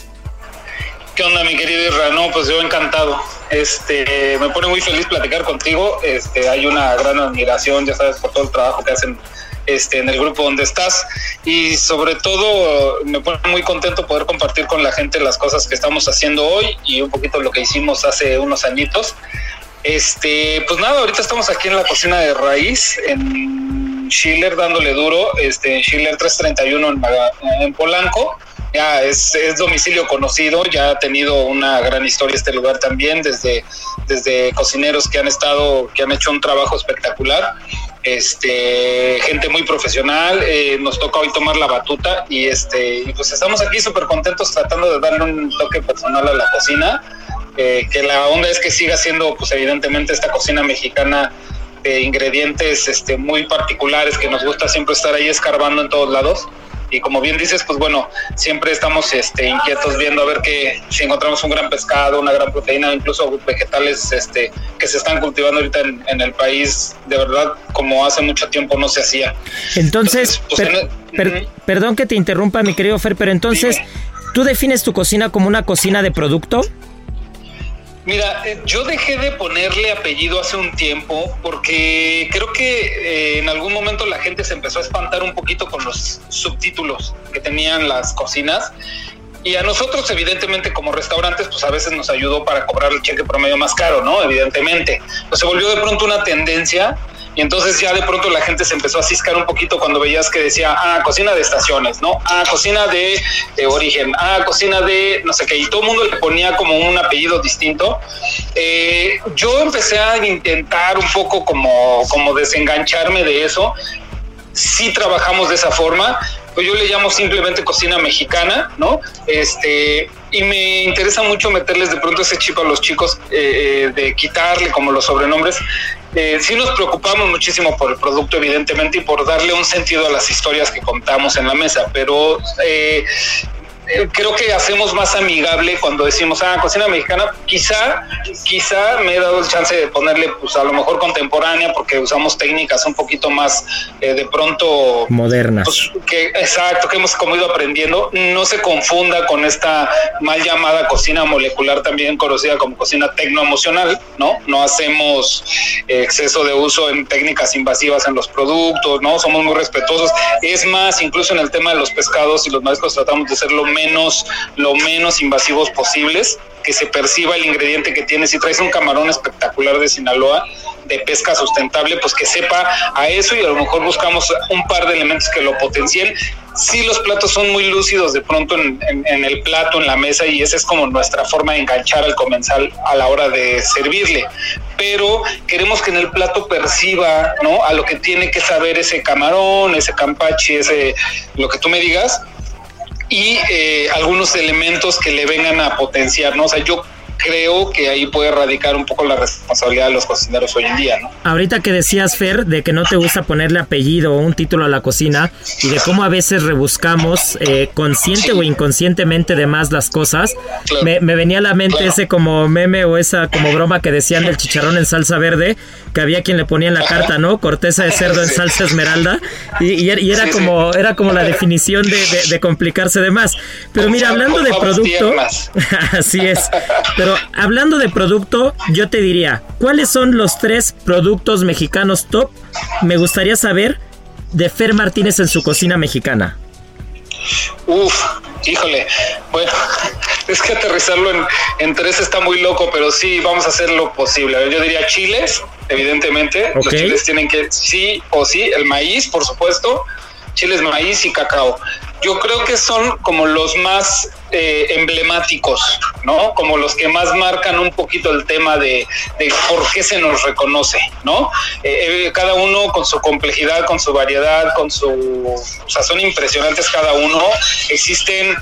¿Qué onda, mi querido Isra? No, pues yo encantado. Este, me pone muy feliz platicar contigo. Este, hay una gran admiración, ya sabes, por todo el trabajo que hacen este, en el grupo donde estás. Y sobre todo me pone muy contento poder compartir con la gente las cosas que estamos haciendo hoy y un poquito lo que hicimos hace unos añitos. Este, pues nada, ahorita estamos aquí en la cocina de raíz en Schiller dándole duro, este, Schiller 331 en, en Polanco. Ya es, domicilio conocido, ya ha tenido una gran historia este lugar también, desde, desde cocineros que han estado, que han hecho un trabajo espectacular, este, gente muy profesional, eh, nos toca hoy tomar la batuta y este, pues estamos aquí súper contentos tratando de darle un toque personal a la cocina, eh, que la onda es que siga siendo pues evidentemente esta cocina mexicana de ingredientes este, muy particulares que nos gusta siempre estar ahí escarbando en todos lados y como bien dices, pues bueno, siempre estamos este, inquietos viendo a ver que si encontramos un gran pescado, una gran proteína, incluso vegetales este, que se están cultivando ahorita en, el país, de verdad, como hace mucho tiempo no se hacía. Entonces, pues, perdón que te interrumpa, mi querido Fer, pero entonces, ¿tú defines tu cocina como una cocina de producto? Mira, eh, yo dejé de ponerle apellido hace un tiempo porque creo que eh, en algún momento la gente se empezó a espantar un poquito con los subtítulos que tenían las cocinas Y a nosotros, evidentemente, como restaurantes, pues a veces nos ayudó para cobrar el cheque promedio más caro, ¿no? Evidentemente. Pues se volvió de pronto una tendencia y entonces ya de pronto la gente se empezó a ciscar un poquito cuando veías que decía, ah, cocina de estaciones, ¿no? Ah, cocina de, origen, ah, cocina de no sé qué, y todo el mundo le ponía como un apellido distinto. Eh, yo empecé a intentar un poco como, como desengancharme de eso. Sí trabajamos de esa forma, pues yo le llamo simplemente cocina mexicana, ¿no? Este, y me interesa mucho meterles de pronto ese chip a los chicos, eh, eh, de quitarle como los sobrenombres. Eh, sí nos preocupamos muchísimo por el producto, evidentemente, y por darle un sentido a las historias que contamos en la mesa, pero eh, creo que hacemos más amigable cuando decimos, ah, cocina mexicana, quizá, quizá me he dado el chance de ponerle, pues a lo mejor contemporánea, porque usamos técnicas un poquito más eh, de pronto modernas. Pues, que, exacto, que hemos como ido aprendiendo. No se confunda con esta mal llamada cocina molecular, también conocida como cocina tecnoemocional, ¿no? No hacemos exceso de uso en técnicas invasivas en los productos, ¿no? Somos muy respetuosos. Es más, incluso en el tema de los pescados y los mariscos tratamos de hacerlo menos, lo menos invasivos posibles, que se perciba el ingrediente que tiene. Si traes un camarón espectacular de Sinaloa, de pesca sustentable, pues que sepa a eso y a lo mejor buscamos un par de elementos que lo potencien. Sí, los platos son muy lúcidos de pronto en, el plato, en la mesa, y esa es como nuestra forma de enganchar al comensal a la hora de servirle. Pero queremos que en el plato perciba, ¿no? A lo que tiene que saber ese camarón, ese campache, ese, lo que tú me digas, y eh, algunos elementos que le vengan a potenciar, ¿no? Sea, yo creo que ahí puede radicar un poco la responsabilidad de los cocineros hoy en día, ¿no? Ahorita que decías, Fer, de que no te gusta ponerle apellido o un título a la cocina y de cómo a veces rebuscamos eh, consciente o inconscientemente de más las cosas, me, venía a la mente ese como meme o esa como broma que decían del chicharrón en salsa verde, que había quien le ponía en la carta, ¿no? Corteza de cerdo en salsa esmeralda. Y, era como era como la definición de, de complicarse de más. Pero mira, hablando de producto, [laughs] así es, pero hablando de producto, yo te diría, ¿cuáles son los tres productos mexicanos top? Me gustaría saber de Fer Martínez en su cocina mexicana. Uf, híjole. Bueno, [laughs] es que aterrizarlo en, tres está muy loco, pero sí, vamos a hacer lo posible. Yo diría chiles, evidentemente. Los chiles tienen que, sí o sí, el maíz, por supuesto. Chiles, maíz y cacao yo creo que son como los más eh, emblemáticos, ¿no? Como los que más marcan un poquito el tema de, por qué se nos reconoce, ¿no? Eh, eh, cada uno con su complejidad, con su variedad, con su... O sea, son impresionantes cada uno. Existen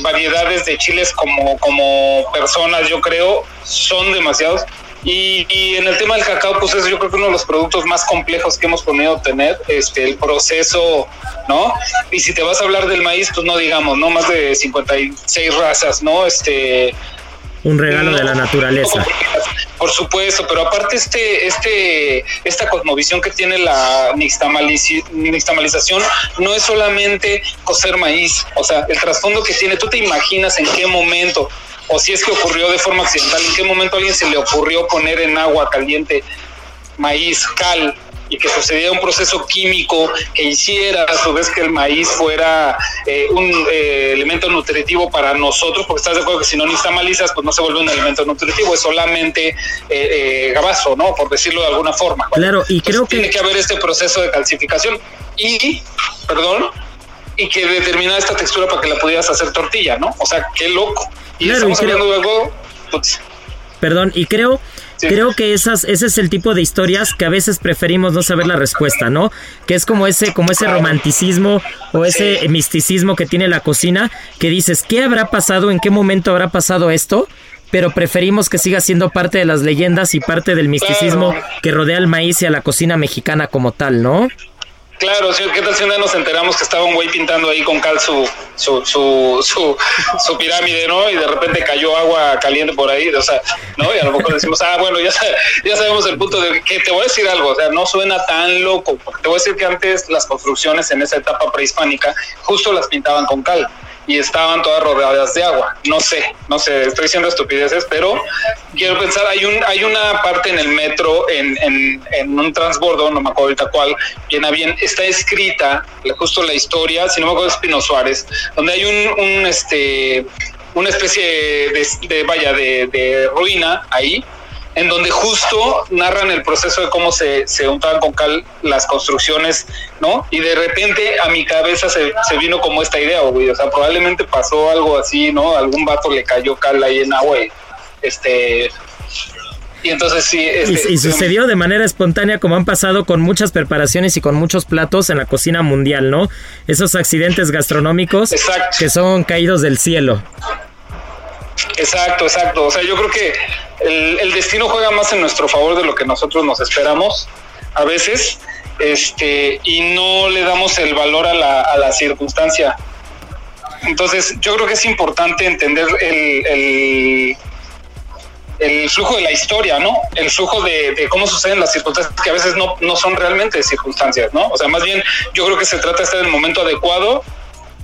variedades de chiles como, como personas, yo creo, son demasiados. Y, en el tema del cacao, pues es yo creo que uno de los productos más complejos que hemos podido tener, este, el proceso, ¿no? Y si te vas a hablar del maíz, pues no digamos, ¿no? Más de 56 razas, ¿no? Este... Un regalo de la naturaleza. Por supuesto, pero aparte este, este, esta cosmovisión que tiene la nixtamalización no es solamente coser maíz, o sea, el trasfondo que tiene, tú te imaginas en qué momento o si es que ocurrió de forma accidental, en qué momento a alguien se le ocurrió poner en agua caliente maíz, cal, y que sucediera un proceso químico que hiciera a su vez que el maíz fuera eh, un eh, elemento nutritivo para nosotros, porque estás de acuerdo que si no nixtamalizas, pues no se vuelve un elemento nutritivo, es solamente eh, gabazo, ¿no? Por decirlo de alguna forma. Claro, y creo que... Tiene que haber este proceso de calcificación y, perdón, y que determina esta textura para que la pudieras hacer tortilla, ¿no? O sea, qué loco. Y claro, creo, Perdón, y creo creo que esas ese es el tipo de historias que a veces preferimos no saber la respuesta, ¿no? Que es como ese como ese romanticismo o ese misticismo que tiene la cocina que dices, ¿qué habrá pasado? ¿En qué momento habrá pasado esto? Pero preferimos que siga siendo parte de las leyendas y parte del misticismo que rodea el maíz y a la cocina mexicana como tal, ¿no? Claro, sí, ¿qué tal si nos enteramos que estaba un güey pintando ahí con cal su, su, su, su, pirámide, ¿no? Y de repente cayó agua caliente por ahí, o sea, ¿no? Y a lo mejor decimos, ah, bueno, ya, ya sabemos el punto de que te voy a decir algo, o sea, no suena tan loco, porque te voy a decir que antes las construcciones en esa etapa prehispánica justo las pintaban con cal y estaban todas rodeadas de agua. No sé, no sé, estoy diciendo estupideces, pero quiero pensar, hay un hay una parte en el metro, en, en, un transbordo, no me acuerdo ahorita cuál, bien a bien, está escrita justo la historia, si no me acuerdo es Pino Suárez, donde hay un, un este una especie de, de vaya de, de ruina ahí en donde justo narran el proceso de cómo se, se untaban con cal las construcciones, ¿no? Y de repente a mi cabeza se, se vino como esta idea, güey, o sea, probablemente pasó algo así, ¿no? Algún vato le cayó cal ahí en agua y, este... Y entonces sí... Este, y, y, sucedió de manera espontánea como han pasado con muchas preparaciones y con muchos platos en la cocina mundial, ¿no? Esos accidentes gastronómicos Exacto. que son caídos del cielo. Exacto, exacto. O sea, yo creo que el, destino juega más en nuestro favor de lo que nosotros nos esperamos a veces, este, y no le damos el valor a la, a la circunstancia. Entonces, yo creo que es importante entender el, el, el flujo de la historia, ¿no? El flujo de, de, cómo suceden las circunstancias que a veces no, no son realmente circunstancias, ¿no? O sea, más bien yo creo que se trata de estar en el momento adecuado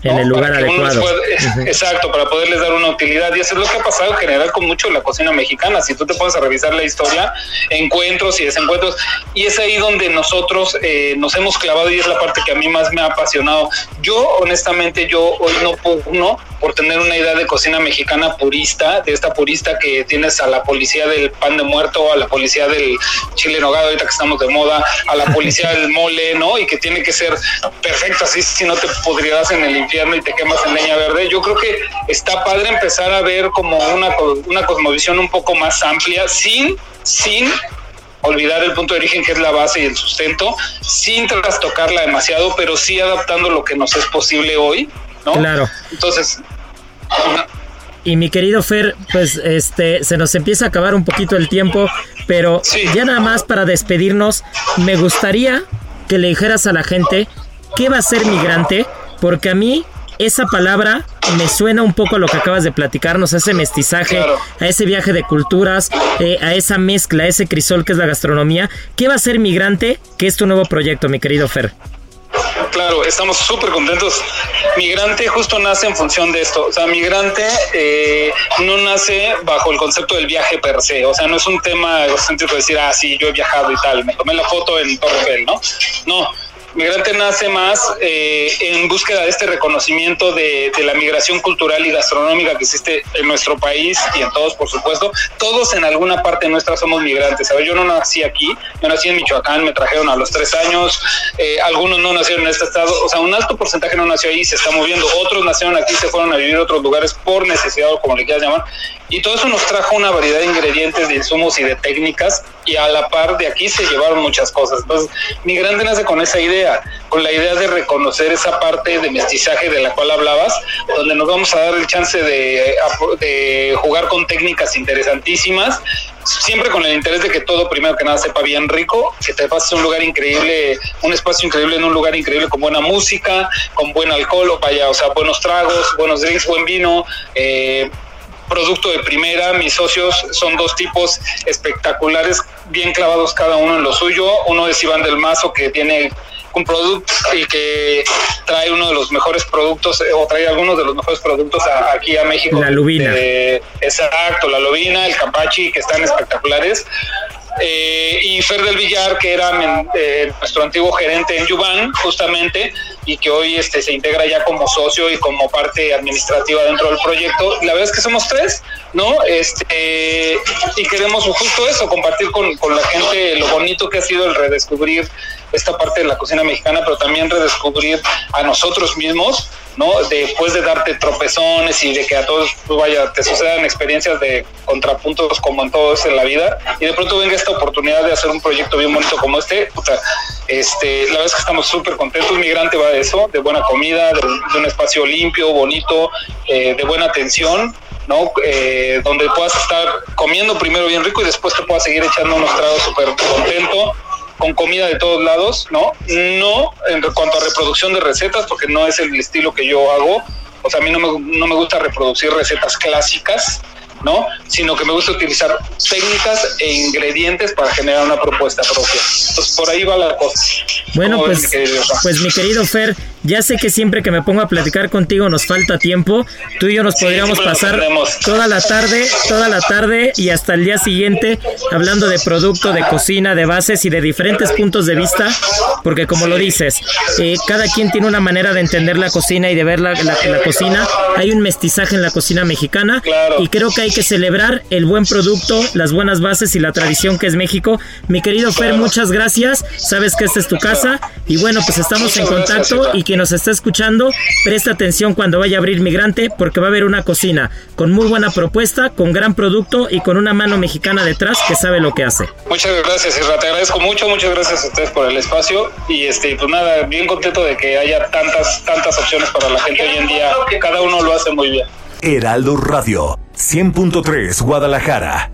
en el lugar adecuado. Uh [laughs] -huh. Exacto, para poderles dar una utilidad. Y eso es lo que ha pasado en general con mucho la cocina mexicana. Si tú te pones a revisar la historia, encuentros y desencuentros, y es ahí donde nosotros eh, nos hemos clavado y es la parte que a mí más me ha apasionado. Yo, honestamente, yo hoy no pugno por tener una idea de cocina mexicana purista, de esta purista que tienes a la policía del pan de muerto, a la policía del chile nogado, ahorita que estamos de moda, a la policía del mole, ¿no? Y que tiene que ser perfecto, así si no te podrías en el infierno y te quemas en leña verde. Yo creo que está padre empezar a ver como una, una cosmovisión un poco más amplia, sin, sin olvidar el punto de origen que es la base y el sustento, sin trastocarla demasiado, pero sí adaptando lo que nos es posible hoy, ¿no? Claro. Entonces, y mi querido Fer, pues este se nos empieza a acabar un poquito el tiempo, pero sí. ya nada más para despedirnos, me gustaría que le dijeras a la gente qué va a ser migrante, porque a mí esa palabra me suena un poco a lo que acabas de platicarnos, a ese mestizaje, claro. a ese viaje de culturas, eh, a esa mezcla, a ese crisol que es la gastronomía. ¿Qué va a ser Migrante, que es tu nuevo proyecto, mi querido Fer? Claro, estamos súper contentos. Migrante justo nace en función de esto. O sea, migrante eh, no nace bajo el concepto del viaje per se. O sea, no es un tema egocéntrico decir, ah, sí, yo he viajado y tal, me tomé la foto en Torre ¿no? No, Migrante nace más eh, en búsqueda de este reconocimiento de, la migración cultural y gastronómica que existe en nuestro país y en todos, por supuesto. Todos en alguna parte nuestra somos migrantes. Ver, yo no nací aquí, yo nací en Michoacán, me trajeron a los tres años, eh, algunos no nacieron en este estado, o sea, un alto porcentaje no nació ahí, se está moviendo, otros nacieron aquí, se fueron a vivir a otros lugares por necesidad o como le quieras llamar, y todo eso nos trajo una variedad de ingredientes, de insumos y de técnicas, y a la par de aquí se llevaron muchas cosas. Entonces, Migrante nace con esa idea, con la idea de reconocer esa parte de mestizaje de la cual hablabas, donde nos vamos a dar el chance de, de jugar con técnicas interesantísimas, siempre con el interés de que todo primero que nada sepa bien rico, que te pases un lugar increíble, un espacio increíble en un lugar increíble con buena música, con buen alcohol, o vaya, o sea, buenos tragos, buenos drinks, buen vino, eh, producto de primera. Mis socios son dos tipos espectaculares, bien clavados cada uno en lo suyo. Uno es Iván del Mazo, que tiene un producto y que trae uno de los mejores productos o trae algunos de los mejores productos a, aquí a México. La lubina. Eh, exacto, la lubina, el capachi, que están espectaculares. Eh, y Fer del Villar, que era eh, nuestro antiguo gerente en Yuban, justamente, y que hoy este, se integra ya como socio y como parte administrativa dentro del proyecto. La verdad es que somos tres, ¿no? Este, y queremos justo eso, compartir con, con la gente lo bonito que ha sido el redescubrir esta parte de la cocina mexicana, pero también redescubrir a nosotros mismos, ¿no? Después de darte tropezones y de que a todos, pues vaya, te sucedan experiencias de contrapuntos como en todo eso en la vida, y de pronto venga esta oportunidad de hacer un proyecto bien bonito como este, puta, este, la verdad es que estamos súper contentos, Migrante va de eso, de buena comida, de, un espacio limpio, bonito, eh, de buena atención, ¿no? Eh, donde puedas estar comiendo primero bien rico y después te puedas seguir echando unos tragos súper contento, con comida de todos lados, ¿no? No en cuanto a reproducción de recetas, porque no es el estilo que yo hago. O sea, a mí no me gusta reproducir recetas clásicas, ¿no? Sino que me gusta utilizar técnicas e ingredientes para generar una propuesta propia. Entonces, por ahí va la cosa. Bueno, pues, pues mi querido Fer, ya sé que siempre que me pongo a platicar contigo nos falta tiempo. Tú y yo nos podríamos pasar toda la tarde, toda la tarde y hasta el día siguiente hablando de producto, de cocina, de bases y de diferentes puntos de vista, porque como lo dices, eh, cada quien tiene una manera de entender la cocina y de ver la, la, cocina. Hay un mestizaje en la cocina mexicana y creo que hay que celebrar el buen producto, las buenas bases y la tradición que es México. Mi querido Fer, muchas gracias. Sabes que esta es tu casa y bueno, pues estamos en contacto y quien nos está escuchando, presta atención cuando vaya a abrir Migrante porque va a haber una cocina con muy buena propuesta, con gran producto y con una mano mexicana detrás que sabe lo que hace. Muchas gracias, Isra. Te agradezco mucho. Muchas gracias a ustedes por el espacio y este, pues nada, bien contento de que haya tantas, tantas opciones para la gente hoy en día. Cada uno lo hace muy bien. Heraldo Radio, 100.3 Guadalajara.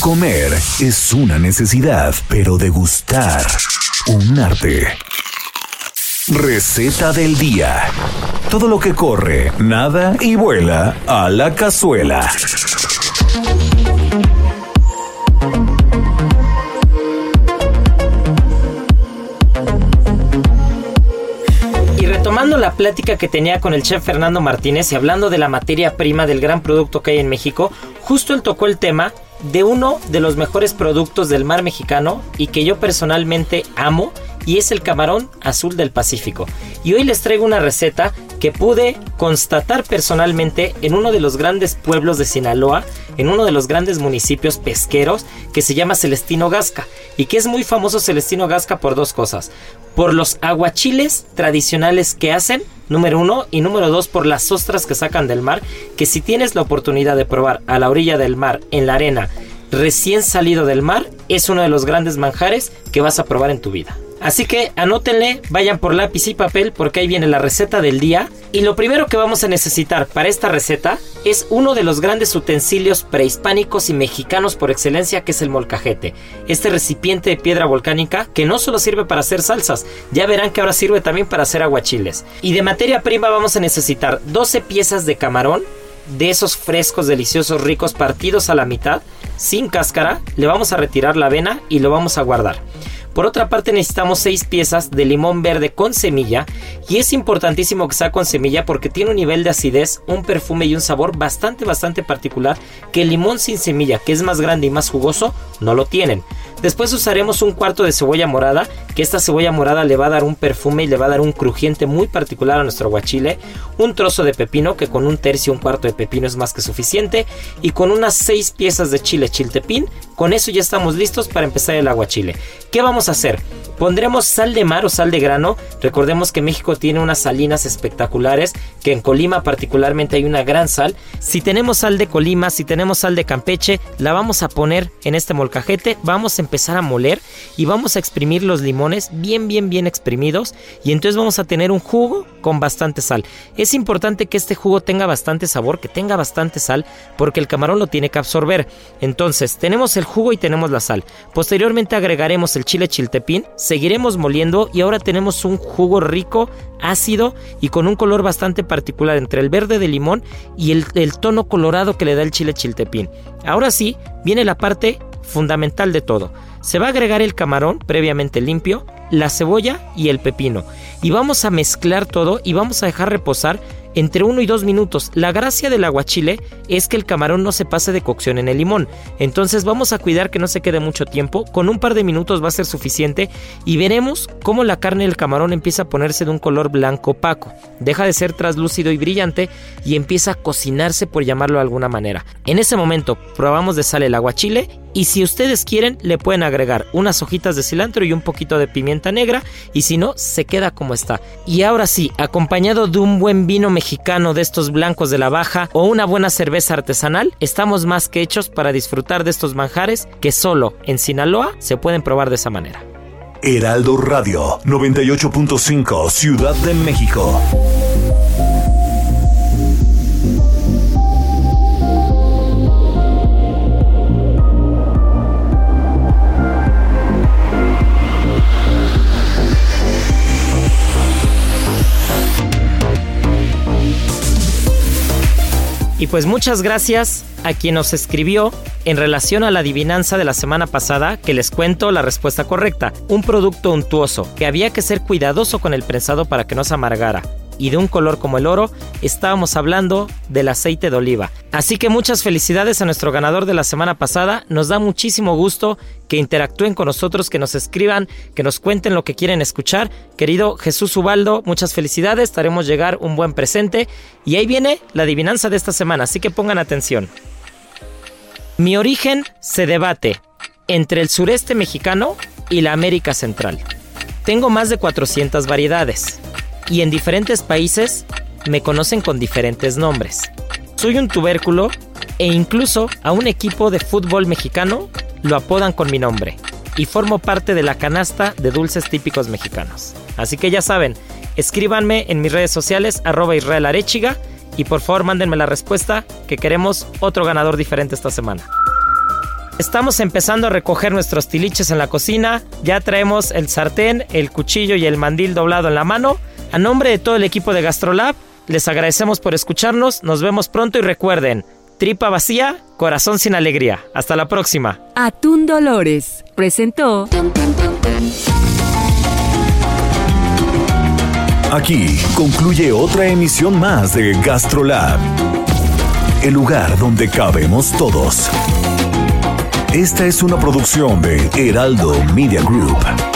Comer es una necesidad, pero degustar un arte. Receta del día. Todo lo que corre, nada y vuela a la cazuela. Retomando la plática que tenía con el chef Fernando Martínez y hablando de la materia prima del gran producto que hay en México, justo él tocó el tema de uno de los mejores productos del mar mexicano y que yo personalmente amo y es el camarón azul del Pacífico. Y hoy les traigo una receta que pude constatar personalmente en uno de los grandes pueblos de Sinaloa, en uno de los grandes municipios pesqueros que se llama Celestino Gasca y que es muy famoso Celestino Gasca por dos cosas. Por los aguachiles tradicionales que hacen, número uno, y número dos, por las ostras que sacan del mar, que si tienes la oportunidad de probar a la orilla del mar, en la arena, recién salido del mar, es uno de los grandes manjares que vas a probar en tu vida. Así que anótenle, vayan por lápiz y papel porque ahí viene la receta del día. Y lo primero que vamos a necesitar para esta receta es uno de los grandes utensilios prehispánicos y mexicanos por excelencia que es el molcajete. Este recipiente de piedra volcánica que no solo sirve para hacer salsas, ya verán que ahora sirve también para hacer aguachiles. Y de materia prima vamos a necesitar 12 piezas de camarón, de esos frescos deliciosos ricos partidos a la mitad, sin cáscara, le vamos a retirar la avena y lo vamos a guardar. Por otra parte necesitamos 6 piezas de limón verde con semilla y es importantísimo que sea con semilla porque tiene un nivel de acidez, un perfume y un sabor bastante bastante particular que el limón sin semilla, que es más grande y más jugoso, no lo tienen. Después usaremos un cuarto de cebolla morada, que esta cebolla morada le va a dar un perfume y le va a dar un crujiente muy particular a nuestro aguachile. Un trozo de pepino, que con un tercio, un cuarto de pepino es más que suficiente. Y con unas 6 piezas de chile chiltepín, con eso ya estamos listos para empezar el aguachile. ¿Qué vamos a hacer? Pondremos sal de mar o sal de grano. Recordemos que México tiene unas salinas espectaculares, que en Colima particularmente hay una gran sal. Si tenemos sal de Colima, si tenemos sal de Campeche, la vamos a poner en este molcajete. Vamos a empezar a moler y vamos a exprimir los limones bien, bien, bien exprimidos. Y entonces vamos a tener un jugo con bastante sal. Es importante que este jugo tenga bastante sabor, que tenga bastante sal, porque el camarón lo tiene que absorber. Entonces, tenemos el jugo y tenemos la sal. Posteriormente agregaremos el chile chiltepín seguiremos moliendo y ahora tenemos un jugo rico, ácido y con un color bastante particular entre el verde de limón y el, tono colorado que le da el chile chiltepín. Ahora sí, viene la parte fundamental de todo. Se va a agregar el camarón previamente limpio, la cebolla y el pepino. Y vamos a mezclar todo y vamos a dejar reposar entre 1 y 2 minutos. La gracia del aguachile es que el camarón no se pase de cocción en el limón. Entonces vamos a cuidar que no se quede mucho tiempo. Con un par de minutos va a ser suficiente y veremos cómo la carne del camarón empieza a ponerse de un color blanco opaco. Deja de ser traslúcido y brillante y empieza a cocinarse por llamarlo de alguna manera. En ese momento probamos de sal el aguachile y si ustedes quieren, le pueden agregar unas hojitas de cilantro y un poquito de pimienta negra. Y si no, se queda como está. Y ahora sí, acompañado de un buen vino mexicano de estos blancos de la baja o una buena cerveza artesanal, estamos más que hechos para disfrutar de estos manjares que solo en Sinaloa se pueden probar de esa manera. Heraldo Radio 98.5 Ciudad de México. Y pues muchas gracias a quien nos escribió en relación a la adivinanza de la semana pasada, que les cuento la respuesta correcta. Un producto untuoso, que había que ser cuidadoso con el prensado para que no se amargara y de un color como el oro, estábamos hablando del aceite de oliva. Así que muchas felicidades a nuestro ganador de la semana pasada. Nos da muchísimo gusto que interactúen con nosotros, que nos escriban, que nos cuenten lo que quieren escuchar. Querido Jesús Ubaldo, muchas felicidades. Estaremos llegar un buen presente. Y ahí viene la adivinanza de esta semana, así que pongan atención. Mi origen se debate entre el sureste mexicano y la América Central. Tengo más de 400 variedades y en diferentes países me conocen con diferentes nombres. Soy un tubérculo e incluso a un equipo de fútbol mexicano lo apodan con mi nombre y formo parte de la canasta de dulces típicos mexicanos. Así que ya saben, escríbanme en mis redes sociales arroba Israel Arechiga y por favor mándenme la respuesta que queremos otro ganador diferente esta semana. Estamos empezando a recoger nuestros tiliches en la cocina, ya traemos el sartén, el cuchillo y el mandil doblado en la mano a nombre de todo el equipo de GastroLab, les agradecemos por escucharnos, nos vemos pronto y recuerden, tripa vacía, corazón sin alegría. Hasta la próxima. Atún Dolores presentó... Aquí concluye otra emisión más de GastroLab, el lugar donde cabemos todos. Esta es una producción de Heraldo Media Group.